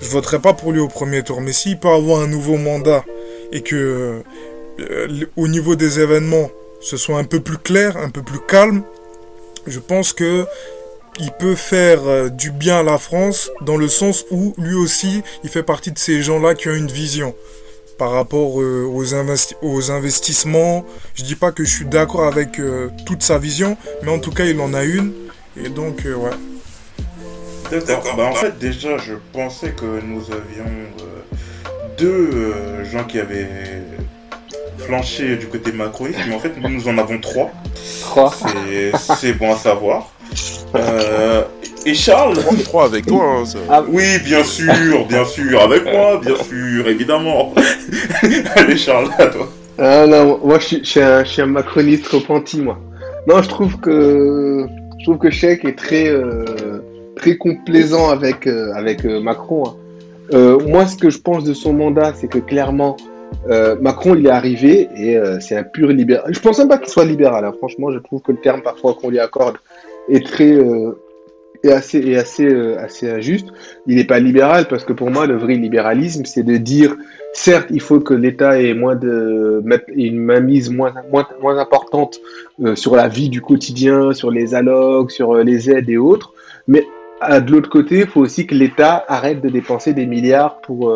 je voterai pas pour lui au premier tour. Mais s'il peut avoir un nouveau mandat et que euh, au niveau des événements, ce soit un peu plus clair, un peu plus calme, je pense que il peut faire euh, du bien à la France dans le sens où lui aussi, il fait partie de ces gens-là qui ont une vision par rapport euh, aux, aux investissements. Je dis pas que je suis d'accord avec toute sa vision, mais en tout cas, il en a une. Et donc, ouais. D'accord. Bah, en fait, déjà, je pensais que nous avions deux gens qui avaient flanché du côté macroïste, mais en fait, nous en avons trois. Trois C'est bon à savoir. Euh, et Charles Trois avec toi. Hein, ah, oui, bien sûr, bien sûr, avec moi, bien sûr, évidemment. Allez, Charles, à toi. Ah non, moi je suis, un, je suis un macroniste repenti, moi. Non, je trouve que je trouve que Sheik est très euh, très complaisant avec euh, avec Macron. Hein. moi, ce que je pense de son mandat, c'est que clairement, euh, Macron, il est arrivé et euh, c'est un pur libéral. Je pense même pas qu'il soit libéral. Hein. Franchement, je trouve que le terme parfois qu'on lui accorde est très euh, est assez est assez assez injuste. Il n'est pas libéral parce que pour moi, le vrai libéralisme, c'est de dire certes, il faut que l'État ait moins de une mainmise moins moins moins importante sur la vie du quotidien, sur les allocs, sur les aides et autres, mais de l'autre côté, il faut aussi que l'État arrête de dépenser des milliards pour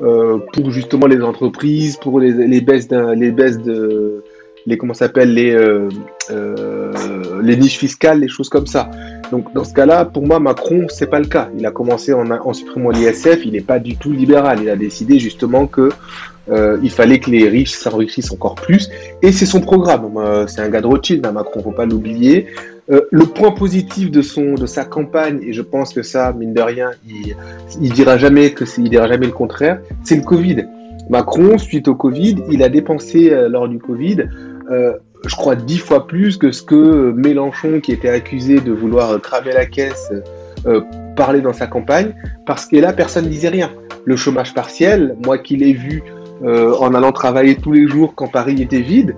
euh, pour justement les entreprises, pour les, les baisses, les baisses de, les comment les euh, euh, les niches fiscales, les choses comme ça. Donc dans ce cas-là, pour moi, Macron, c'est pas le cas. Il a commencé en, en supprimant l'ISF, il n'est pas du tout libéral. Il a décidé justement que euh, il fallait que les riches s'enrichissent encore plus, et c'est son programme. C'est un gars de Rothschild, hein, Macron, faut pas l'oublier. Le point positif de son de sa campagne, et je pense que ça, mine de rien, il, il dira jamais que il dira jamais le contraire, c'est le Covid. Macron, suite au Covid, il a dépensé lors du Covid, euh, je crois dix fois plus que ce que Mélenchon, qui était accusé de vouloir cramer la caisse, euh, parlait dans sa campagne, parce que là, personne ne disait rien. Le chômage partiel, moi qui l'ai vu en allant travailler tous les jours quand Paris était vide,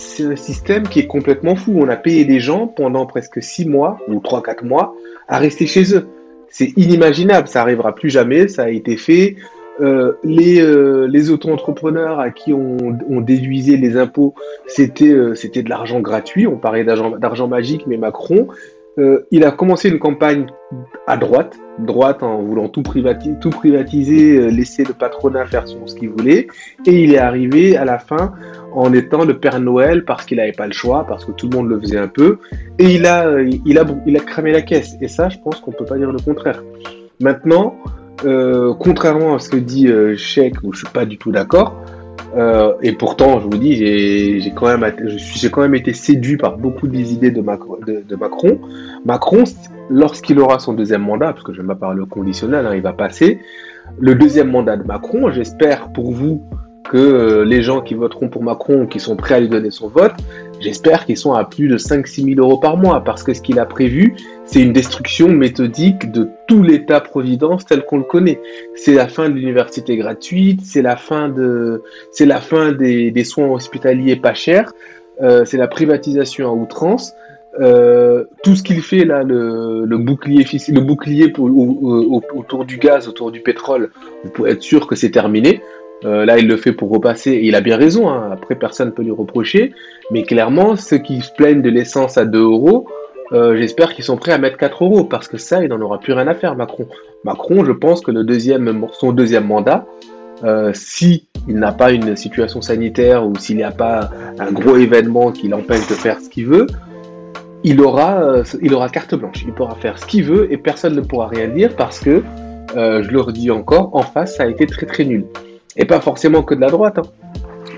c'est un système qui est complètement fou. On a payé des gens pendant presque 6 mois ou 3-4 mois à rester chez eux. C'est inimaginable, ça arrivera plus jamais, ça a été fait. Euh, les, euh, les auto-entrepreneurs à qui on, déduisait les impôts, c'était euh, c'était de l'argent gratuit. On parlait d'argent magique, mais Macron, il a commencé une campagne à droite, droite en voulant tout, privatiser, tout privatiser, laisser le patronat faire ce qu'il voulait, et il est arrivé à la fin en étant le Père Noël parce qu'il n'avait pas le choix, parce que tout le monde le faisait un peu, et il a, il a, il a cramé la caisse. Et ça, je pense qu'on peut pas dire le contraire. Maintenant, euh, contrairement à ce que dit euh, où je suis pas du tout d'accord, euh, et pourtant, je vous dis, j'ai quand même, j'ai quand même été séduit par beaucoup des idées de, Macron. De, Macron. Macron, lorsqu'il aura son deuxième mandat, parce que je vais pas parler conditionnel, hein, il va passer. Le deuxième mandat de Macron, j'espère pour vous que euh, les gens qui voteront pour Macron, qui sont prêts à lui donner son vote, j'espère qu'ils sont à plus de 5-6 000 euros par mois, parce que ce qu'il a prévu, c'est une destruction méthodique de tout l'État-providence tel qu'on le connaît. C'est la fin de l'université gratuite, c'est la fin de, c'est la fin des, soins hospitaliers pas chers, euh, c'est la privatisation à outrance. Euh, tout ce qu'il fait là, le, bouclier, le bouclier autour du gaz, autour du pétrole, vous pouvez être sûr que c'est terminé. Euh, là, il le fait pour repasser, et il a bien raison, hein. après personne ne peut lui reprocher, mais clairement, ceux qui se plaignent de l'essence à 2 euros, euh, j'espère qu'ils sont prêts à mettre 4 euros, parce que ça, il n'en aura plus rien à faire, Macron. Macron, je pense que son deuxième mandat, euh, si il n'a pas une situation sanitaire ou s'il n'y a pas un gros événement qui l'empêche de faire ce qu'il veut, il aura, euh, il aura carte blanche. Il pourra faire ce qu'il veut et personne ne pourra rien dire parce que, je le redis encore, en face, ça a été très très nul. Et pas forcément que de la droite. Hein.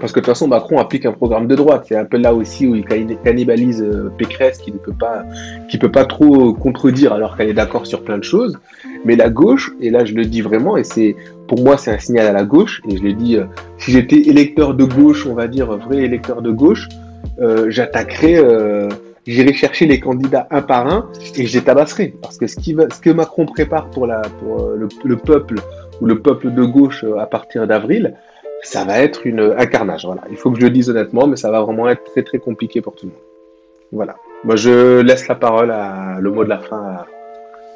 Parce que de toute façon, Macron applique un programme de droite. C'est un peu là aussi où il cannibalise euh, Pécresse, qui ne peut pas, qui peut pas trop contredire alors qu'elle est d'accord sur plein de choses. Mais la gauche, et là je le dis vraiment, et c'est pour moi c'est un signal à la gauche, et je le dis, euh, si j'étais électeur de gauche, on va dire vrai électeur de gauche, euh, j'attaquerais, euh, j'irais chercher les candidats un par un et je les tabasserais. Parce que ce, qui va, ce que Macron prépare pour, la, pour le peuple le peuple de gauche euh, à partir d'avril, ça va être un carnage. Voilà. Il faut que je le dise honnêtement, mais ça va vraiment être très très compliqué pour tout le monde. Voilà. Moi, je laisse la parole à le mot de la fin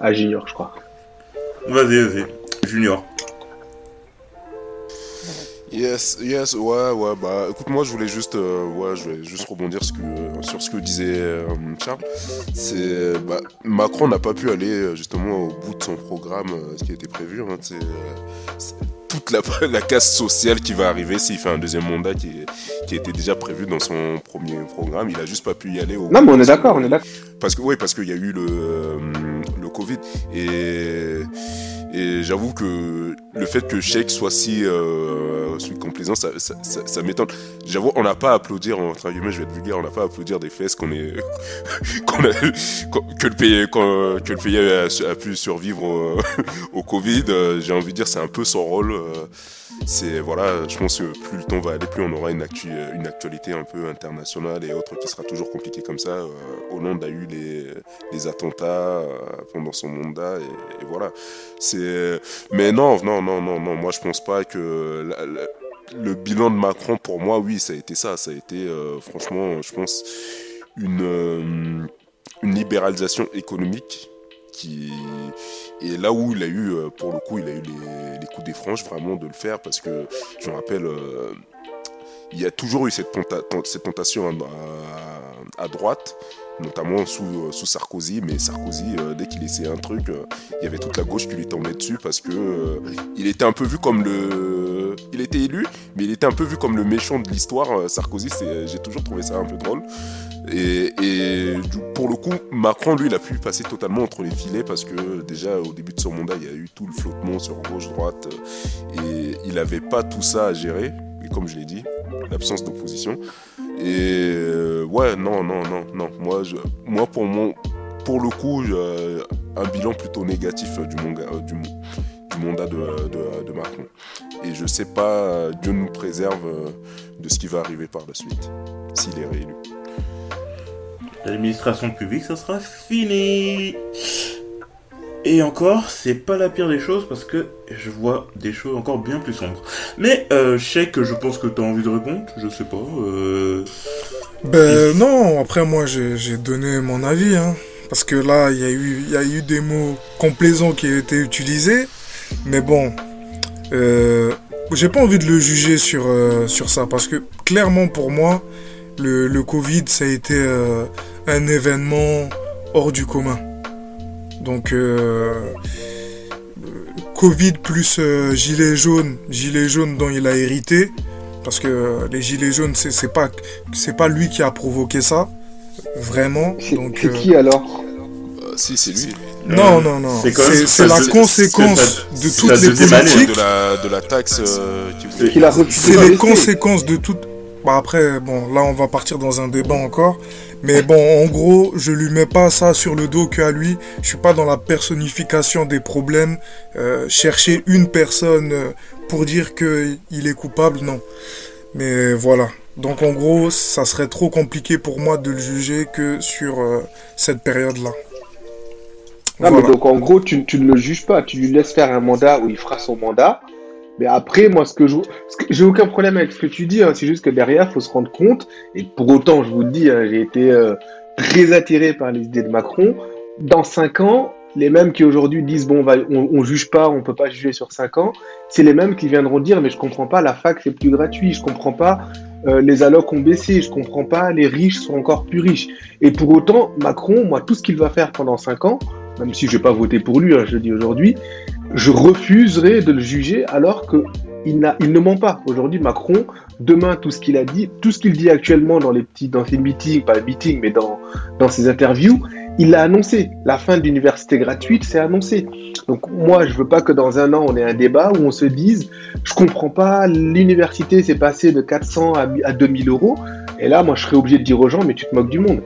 à Junior, je crois. Vas-y, vas-y. Junior. Yes, yes, ouais, ouais, bah écoute, moi je voulais juste, euh, ouais, je vais juste rebondir ce que, sur ce que disait euh, Charles. C'est, bah, Macron n'a pas pu aller euh, justement au bout de son programme, euh, ce qui était prévu. Hein, c'est, euh, toute la, la casse sociale qui va arriver s'il fait un deuxième mandat qui, qui était déjà prévu dans son premier programme. Il a juste pas pu y aller au Non, mais on est d'accord, on est d'accord. parce que oui, parce qu'il y a eu le euh, le Covid et et j'avoue que le fait que Sheikh soit si euh, complaisant, ça, ça, ça, ça m'étonne. J'avoue, on n'a pas à applaudir entre guillemets, je vais être vulgaire, on n'a pas à applaudir des fesses qu'on est qu'on a- que le pays que le pays a, pu survivre au, au Covid. Euh, J'ai envie de dire, c'est un peu son rôle. euh, c'est voilà, je pense que plus le temps va aller, plus on aura une, actu, une actualité un peu internationale et autre qui sera toujours compliquée comme ça. Euh, Hollande a eu les, attentats euh, pendant son mandat et, voilà. C'est mais non, non, non, non, non. Moi, je pense pas que le bilan de Macron, pour moi, oui, ça a été ça. Ça a été euh, franchement, je pense, une libéralisation économique et là où il a eu euh, pour le coup il a eu les, coups des franges vraiment de le faire parce que je me rappelle euh, il y a toujours eu cette, tenta- ten- cette tentation à, à droite notamment sous, sous Sarkozy mais Sarkozy euh, dès qu'il essayait un truc euh, il y avait toute la gauche qui lui tombait dessus parce que euh, il était un peu vu comme le il était élu mais il était un peu vu comme le méchant de l'histoire Euh, Sarkozy j'ai toujours trouvé ça un peu drôle et, et pour le coup, Macron, lui, il a pu passer totalement entre les filets parce que déjà au début de son mandat, il y a eu tout le flottement sur gauche-droite euh, et il n'avait pas tout ça à gérer. Et comme je l'ai dit, l'absence d'opposition. Et euh, ouais, non, non, non, non. Moi, je, moi pour, mon, pour le coup, j'ai un bilan plutôt négatif du, euh, mandat de, de, de Macron. Et je sais pas, euh, Dieu nous préserve euh, de ce qui va arriver par la suite, s'il est réélu. L'administration publique, ça sera fini. Et encore, c'est pas la pire des choses parce que je vois des choses encore bien plus sombres. Mais euh, je sais que je pense que t'as envie de répondre, je sais pas. Euh... Ben non, après moi j'ai donné mon avis, hein. Parce que là, il y, a eu- il y a eu des mots complaisants qui ont été utilisés. Mais bon, euh, j'ai pas envie de le juger sur, euh, sur ça. Parce que clairement pour moi, le, le Covid, ça a été euh, un événement hors du commun. Donc, euh, Covid plus euh, gilet jaune, gilet jaune dont il a hérité. Parce que les gilets jaunes, c'est c'est pas, c'est pas lui qui a provoqué ça. Vraiment. C'est Donc, c'est euh, qui alors? Euh, si, c'est lui. non, non, non. C'est la conséquence de toutes les politiques. de la, de la taxe qui vous Qu'il a refusé C'est de les conséquences de tout. Bah après, bon, là on va partir dans un débat encore. Mais bon, en gros, je lui mets pas ça sur le dos qu'à lui. Je suis pas dans la personnification des problèmes. Euh, chercher une personne euh, pour dire que il est coupable, non. Mais voilà. Donc en gros, ça serait trop compliqué pour moi de le juger que sur euh, cette période-là. Non, Voilà. mais donc en gros, tu, tu ne le juges pas, tu lui laisses faire un mandat où il fera son mandat. Mais après, moi, ce que je, j'ai aucun problème avec ce que tu dis, hein, c'est juste que derrière, faut se rendre compte. Et pour autant, je vous le dis, hein, j'ai été euh, très attiré par les idées de Macron. Dans cinq ans, les mêmes qui aujourd'hui disent bon, on, va, juge pas, on peut pas juger sur cinq ans, c'est les mêmes qui viendront dire mais je comprends pas, la fac c'est plus gratuit, je comprends pas, euh, les allocs ont baissé, je comprends pas, les riches sont encore plus riches. Et pour autant, Macron, moi, tout ce qu'il va faire pendant cinq ans, même si je vais pas voter pour lui, hein, je le dis aujourd'hui, je refuserai de le juger alors que il, il ne ment pas. Aujourd'hui, Macron, demain, tout ce qu'il a dit, tout ce qu'il dit actuellement dans les petits, dans ses meetings, pas les meetings, mais dans, dans ses interviews, il l'a annoncé. La fin de l'université gratuite, c'est annoncé. Donc moi, je veux pas que dans un an, on ait un débat où on se dise, je comprends pas, l'université s'est passée de 400 à, à 2000 euros. Et là, moi, je serais obligé de dire aux gens, mais tu te moques du monde.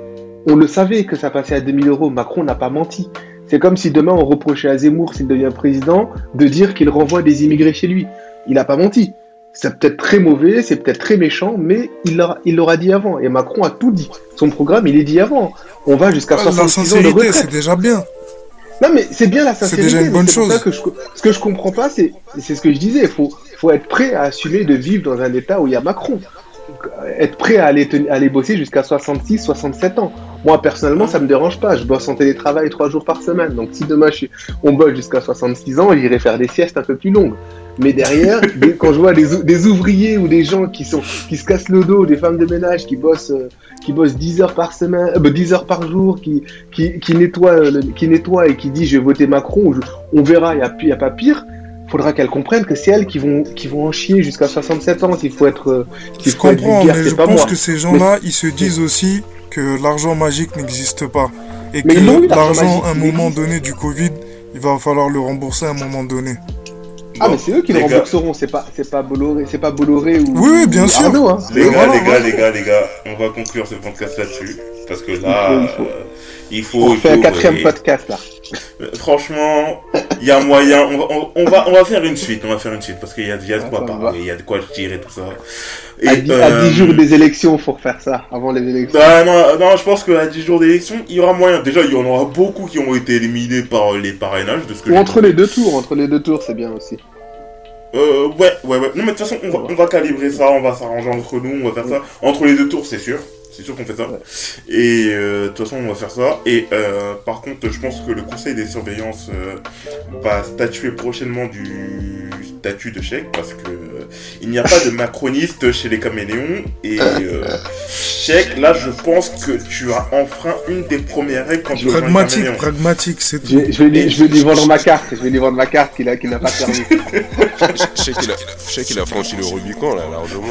On le savait que ça passait à 2000 euros. Macron n'a pas menti. C'est comme si demain on reprochait à Zemmour, s'il devient président, de dire qu'il renvoie des immigrés chez lui. Il n'a pas menti. C'est peut-être très mauvais, c'est peut-être très méchant, mais il l'aura, il l'aura dit avant. Et Macron a tout dit. Son programme, il est dit avant. On va jusqu'à la 66 ans de retraite. c'est déjà bien. Non, mais c'est bien la C'est sincérité. déjà une bonne c'est chose. ça que je, ce que je comprends pas, c'est, c'est ce que je disais. Il faut, faut être prêt à assumer de vivre dans un état où il y a Macron. Être prêt à aller, à aller bosser jusqu'à 66, 67 ans. Moi, personnellement, ça me dérange pas. Je bosse en télétravail trois jours par semaine. Donc, si demain, je on bosse jusqu'à 66 ans, j'irai faire des siestes un peu plus longues. Mais derrière, dès- quand je vois des, ou- des ouvriers ou des gens qui, sont, qui se cassent le dos, des femmes de ménage qui bossent, euh, qui bossent 10 heures par semaine, euh, 10 heures par jour, qui, qui, qui, nettoient, euh, le- qui nettoient et qui dit je vais voter Macron, je- on verra, il n'y a, pi- y a pas pire. Faudra qu'elles comprennent que c'est elles qui vont, qui vont en chier jusqu'à 67 ans s'il faut être. euh, s'il Je faut être comprends, mais je pas pense moi. que ces gens-là, ils se disent aussi que l'argent magique n'existe pas. Et Mais que l'argent à un il moment donné du Covid, il va falloir le rembourser à un moment donné. Ah, mais c'est eux qui le rembourseront, c'est pas, c'est pas Bolloré, c'est pas Bolloré ou. Oui, oui, bien ou sûr. Arnaud, hein. Les Mais gars, voilà, les gars, les gars, les gars, on va conclure ce podcast là-dessus. Parce que là, Il faut, il faut. euh, il faut. On il fait un quatrième et- podcast là. Franchement, il y a moyen. On va, on, on va, on va faire une suite. On va faire une suite parce qu'il y a, y a de quoi Ah, parler, il y a de quoi tirer tout ça. Et, À 10, euh, jours des élections, faut refaire ça, avant les élections. Bah non, non, je pense qu'à 10 jours d'élection, il y aura moyen. Déjà, il y en aura beaucoup qui ont été éliminés par les parrainages de ce que Ou entre les deux tours, entre les deux tours, c'est bien aussi. Euh, ouais, ouais, ouais. Non, mais de toute façon, on va, on va calibrer ça, on va s'arranger entre nous, on va faire ça. Entre les deux tours, c'est sûr. C'est sûr qu'on fait ça. Et euh, de toute façon, on va faire ça. Et euh, par contre, je pense que le conseil des surveillances euh, va statuer prochainement du statut de chèque parce que euh, il n'y a pas de macroniste chez les caméléons. Et euh, chèque, là, je pense que tu as enfreint une des premières règles quand tu Pragmatique, pragmatique, c'est Je tout. vais, je vais lui, je vais lui vendre ma carte, je vais lui vendre ma carte qu'il a, qu'il n'a pas servi. Je sais qu'il a, franchi le Rubicon là, largement.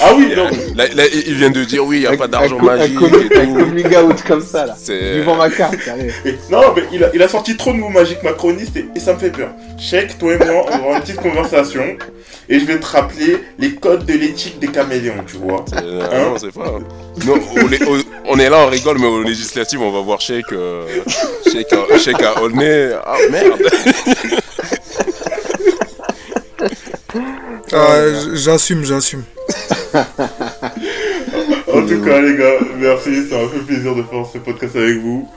Ah oui, non. Là, là, il vient de dire oui, il n'y a pas d'argent un, co- magique un, coming- et un tout. coming out comme ça là. C'est- Je vends ma carte, allez. Et- non, mais il a, il a sorti trop de mots magiques macronistes et, et ça me fait peur. Check, toi et moi, on va avoir une petite conversation et je vais te rappeler les codes de l'éthique des caméléons, tu vois. Euh, Hein non, c'est pas. Non, on, est, on- on est là, on rigole, mais aux législatives, on va voir Sheik, euh, à- Aulnay. Ah merde! Ah, j- j'assume, j'assume. En tout cas, les gars, merci, ça m'a fait plaisir de faire ce podcast avec vous.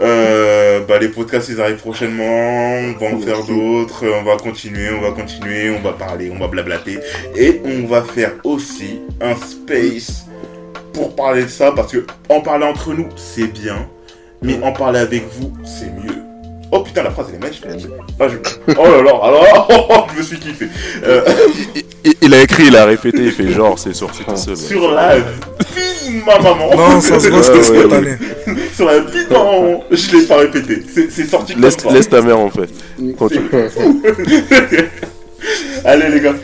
Euh, bah, les podcasts, ils arrivent prochainement, on va en faire d'autres, on va continuer, on va continuer, on va parler, on va blablater. Et on va faire aussi un space pour parler de ça, parce que en parler entre nous, c'est bien, mais en parler avec vous, c'est mieux. Oh putain, la phrase elle est magnifique. Ah, je- Oh là là, alors, je me suis kiffé. Euh, il, il- il a écrit, il a répété, il fait genre, c'est sorti tout seul. sur la vie de ma maman. Non, ça se voit, c'était Ouais, ouais, spontané. Sur la vie de ma maman. Je l'ai pas répété. C'est sorti comme Laisse, ça. laisse ta mère en fait. Continue. Allez les gars.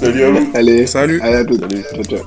Salut à vous. Allez, Salut. allez à toutes. Salut. Ciao, ciao.